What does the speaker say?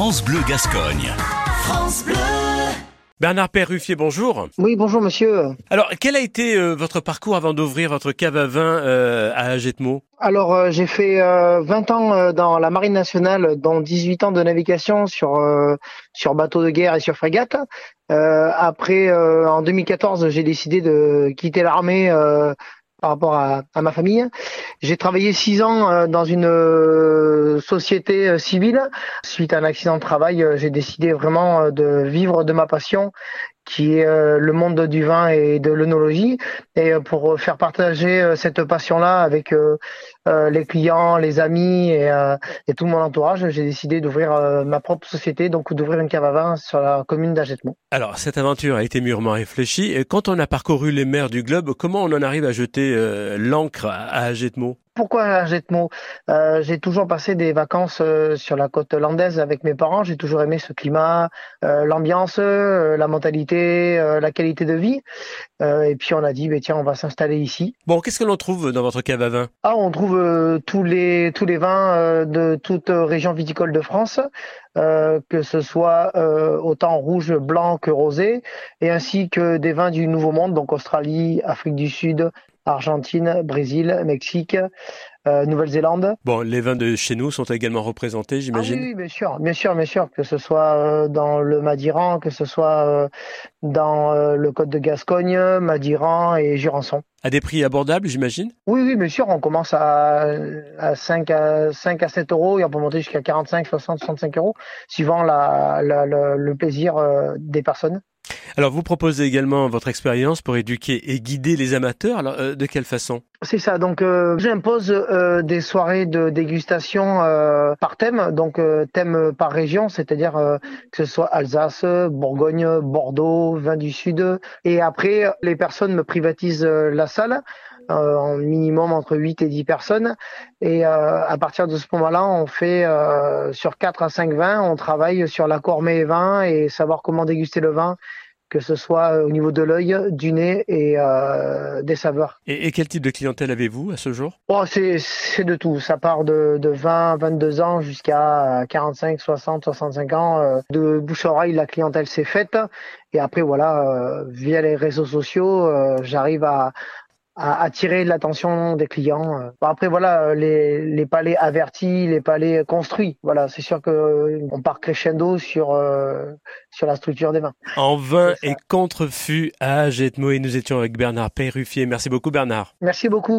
France Bleu Gascogne. France Bleu. Bernard Perruffier, bonjour. Oui, bonjour monsieur. Alors, quel a été euh, votre parcours avant d'ouvrir votre cave à vin euh, à Agetmo? Alors, euh, j'ai fait 20 ans dans la Marine nationale, dont 18 ans de navigation sur sur bateau de guerre et sur frégate. après, en 2014, j'ai décidé de quitter l'armée par rapport à, ma famille. J'ai travaillé six ans euh, dans une euh, société euh, civile. Suite à un accident de travail, j'ai décidé vraiment de vivre de ma passion qui est le monde du vin et de l'œnologie. Et pour faire partager cette passion-là avec les clients, les amis et, tout mon entourage, j'ai décidé d'ouvrir ma propre société, donc d'ouvrir une cave à vin sur la commune d'Agetmont. Alors, cette aventure a été mûrement réfléchie. Quand on a parcouru les mers du globe, comment on en arrive à jeter l'encre à Agetmont pourquoi Argetmo euh, J'ai toujours passé des vacances euh, sur la côte landaise avec mes parents. J'ai toujours aimé ce climat, euh, l'ambiance, euh, la mentalité, la qualité de vie. et puis on a dit, bah, tiens, on va s'installer ici. Bon, qu'est-ce que l'on trouve dans votre cave à vin? Ah, on trouve tous les tous les vins de toute région viticole de France. que ce soit autant rouge, blanc que rosé, et ainsi que des vins du Nouveau Monde, donc Australie, Afrique du Sud, Argentine, Brésil, Mexique, euh, Nouvelle-Zélande. Bon, les vins de chez nous sont également représentés, j'imagine. Ah oui, bien sûr, bien sûr, bien sûr, que ce soit euh, dans le Madiran, que ce soit euh, dans le Côte de Gascogne, Madiran et Jurançon. À des prix abordables, j'imagine? Oui, oui, bien sûr. On commence à, à 5 à 5 à 7 euros et on peut monter jusqu'à 45, 60, 65 euros, suivant la, le plaisir des personnes. Alors, vous proposez également votre expérience pour éduquer et guider les amateurs. Alors, euh, de quelle façon? C'est ça. Donc, euh, j'impose euh, des soirées de dégustation par thème, donc thème par région, c'est-à-dire que ce soit Alsace, Bourgogne, Bordeaux, vin du Sud. Et après, les personnes me privatisent la salle. en minimum entre 8 et 10 personnes. Et à partir de ce moment-là, on fait sur 4 à 5 vins, on travaille sur la cormée vin et savoir comment déguster le vin que ce soit euh, au niveau de l'œil, du nez et euh, des saveurs. Et, quel type de clientèle avez-vous à ce jour? Oh, C'est de tout. Ça part de, de 20, 22 ans jusqu'à 45, 60, 65 ans. Euh, de bouche-oreille, la clientèle s'est faite. Et après, voilà, via les réseaux sociaux, j'arrive à, à attirer l'attention des clients. Euh. après voilà, les, les palais avertis, les palais construits. Voilà, c'est sûr que euh, on part crescendo sur euh, sur la structure des vins. En vin et contrefus à Jetmo et nous étions avec Bernard Perruffier. Merci beaucoup Bernard. Merci beaucoup.